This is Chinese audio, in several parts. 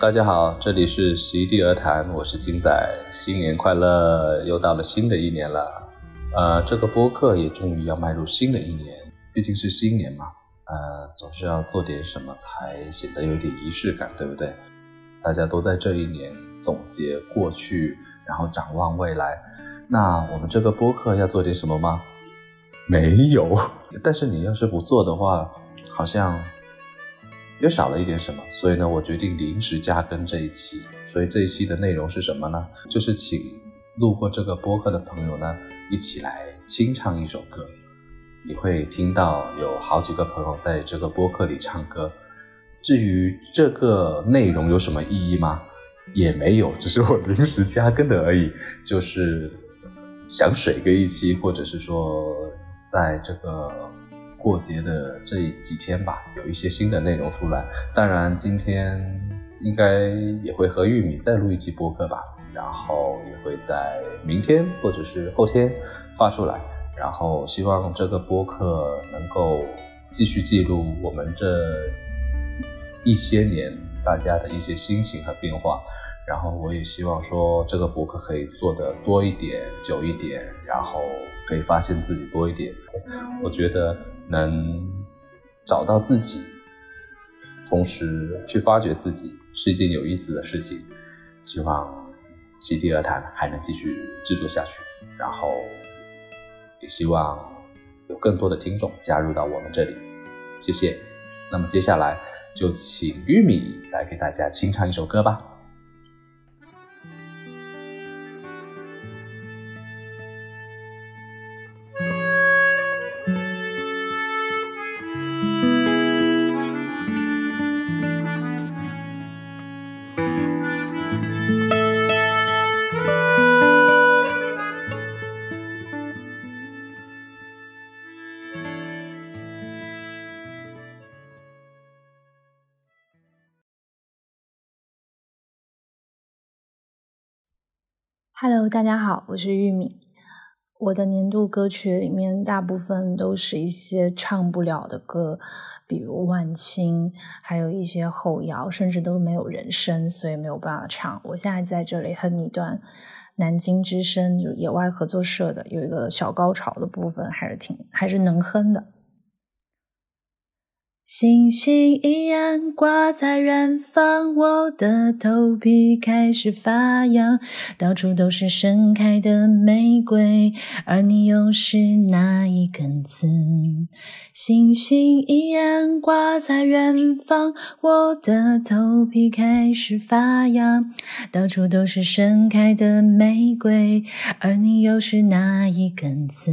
大家好，这里是席地而谈，我是金仔，新年快乐！又到了新的一年了，呃，这个播客也终于要迈入新的一年，毕竟是新年嘛，呃，总是要做点什么才显得有点仪式感，对不对？大家都在这一年总结过去，然后展望未来，那我们这个播客要做点什么吗？没有，但是你要是不做的话，好像。又少了一点什么，所以呢，我决定临时加更这一期。所以这一期的内容是什么呢？就是请路过这个播客的朋友呢，一起来清唱一首歌。你会听到有好几个朋友在这个播客里唱歌。至于这个内容有什么意义吗？也没有，只是我临时加更的而已。就是想水个一期，或者是说在这个。过节的这几天吧，有一些新的内容出来。当然，今天应该也会和玉米再录一期播客吧，然后也会在明天或者是后天发出来。然后希望这个播客能够继续记录我们这一些年大家的一些心情和变化。然后我也希望说这个博客可以做的多一点、久一点，然后可以发现自己多一点。我觉得能找到自己，同时去发掘自己是一件有意思的事情。希望席地而谈还能继续制作下去，然后也希望有更多的听众加入到我们这里。谢谢。那么接下来就请玉米来给大家清唱一首歌吧。大家好，我是玉米。我的年度歌曲里面大部分都是一些唱不了的歌，比如万青，还有一些后摇，甚至都没有人声，所以没有办法唱。我现在在这里哼一段南京之声，就野外合作社的，有一个小高潮的部分，还是挺还是能哼的。星星依然挂在远方，我的头皮开始发痒，到处都是盛开的玫瑰，而你又是那一根刺。星星依然挂在远方，我的头皮开始发痒，到处都是盛开的玫瑰，而你又是那一根刺。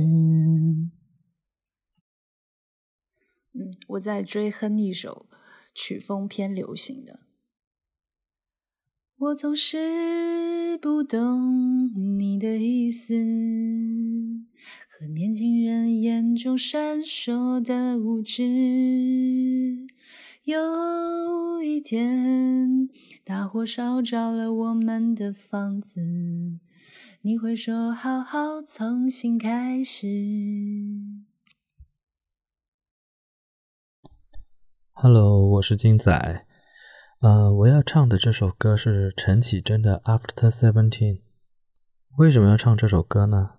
我在追哼一首曲风偏流行的。我总是不懂你的意思，和年轻人眼中闪烁的无知。有一天，大火烧着了我们的房子，你会说好好重新开始。Hello，我是金仔。呃，我要唱的这首歌是陈绮贞的《After Seventeen》。为什么要唱这首歌呢？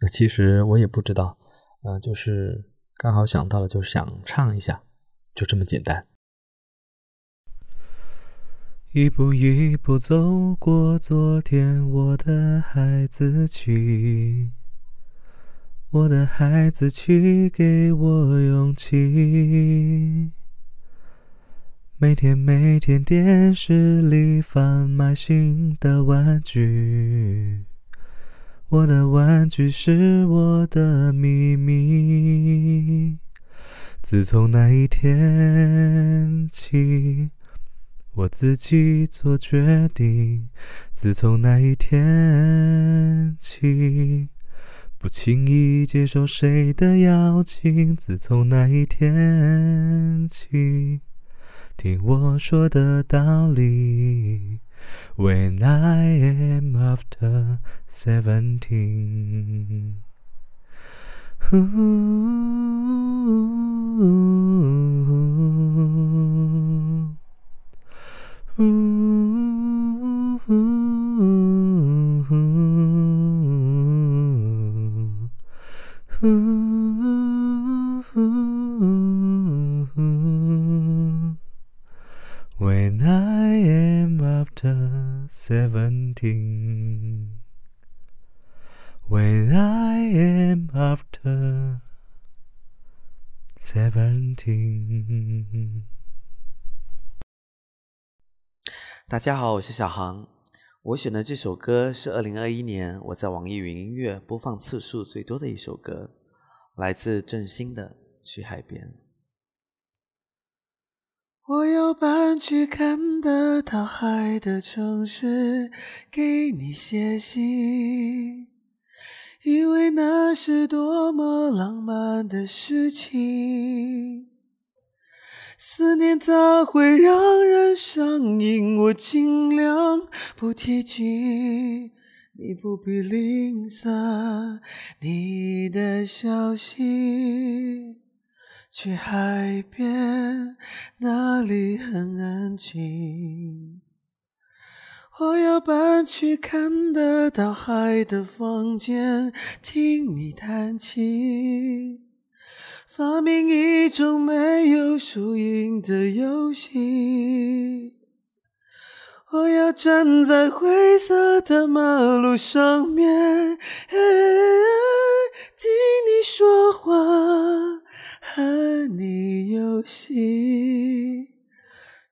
那其实我也不知道。呃，就是刚好想到了，就是想唱一下，就这么简单。一步一步走过昨天，我的孩子气，我的孩子气，给我勇气。每天每天，电视里贩卖新的玩具，我的玩具是我的秘密。自从那一天起，我自己做决定。自从那一天起，不轻易接受谁的邀请。自从那一天起，听我说的道理。When I am after seventeen. When I am after seventeen. When I am after seventeen. 大家好，我是小航。我选的这首歌是二零二一年我在网易云音乐播放次数最多的一首歌，来自郑兴的《去海边》。我要搬去看得到海的城市，给你写信，因为那是多么浪漫的事情。思念咋会让人上瘾？我尽量不提及，你不必吝啬你的消息。去海边，那里很安静。我要搬去看得到海的房间，听你弹琴。发明一种没有输赢的游戏。我要站在灰色的马路上面，听你说话，和你游戏。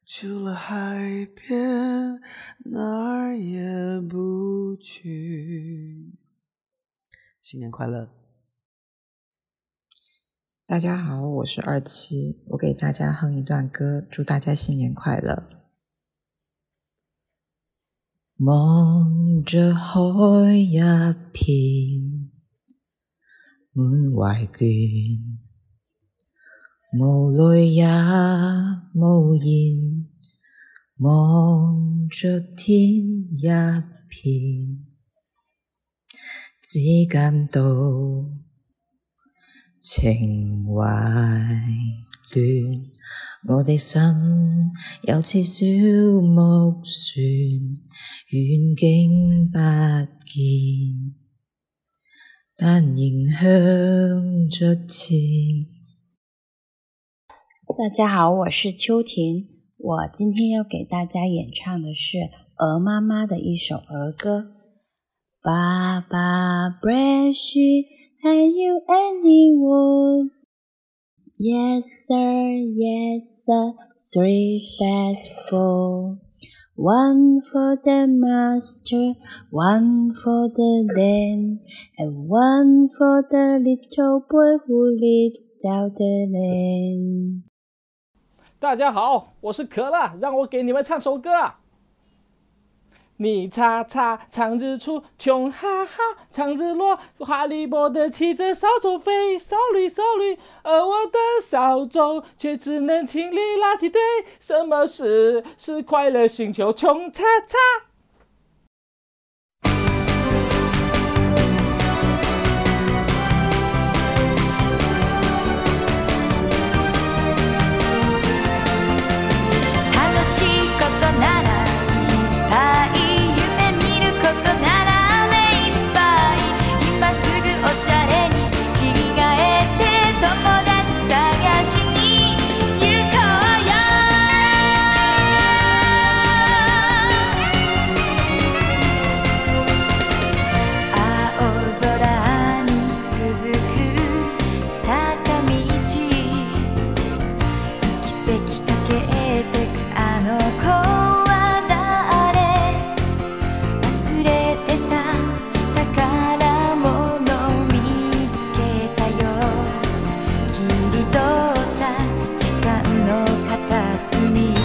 除了海边，哪儿也不去。新年快乐！大家好，我是二七，我给大家哼一段歌，祝大家新年快乐。望着海一片，满怀倦，无泪也无言。望着天一片，只感到。情怀乱，我的心有似小木船，远景不见，但仍向着前。大家好，我是秋婷，我今天要给大家演唱的是鹅妈妈的一首儿歌。爸爸 brush。Have you anyone? Yes, sir, yes, sir. Three spares full. One for the master, one for the land, and one for the little boy who lives down the lane. 大家好，我是可乐，让我给你们唱首歌。你叉叉，唱日出，穷哈哈，唱日落，哈利波特骑着扫帚飞，扫绿扫绿，而我的扫帚却只能清理垃圾堆。什么是是快乐星球？穷叉叉。to me.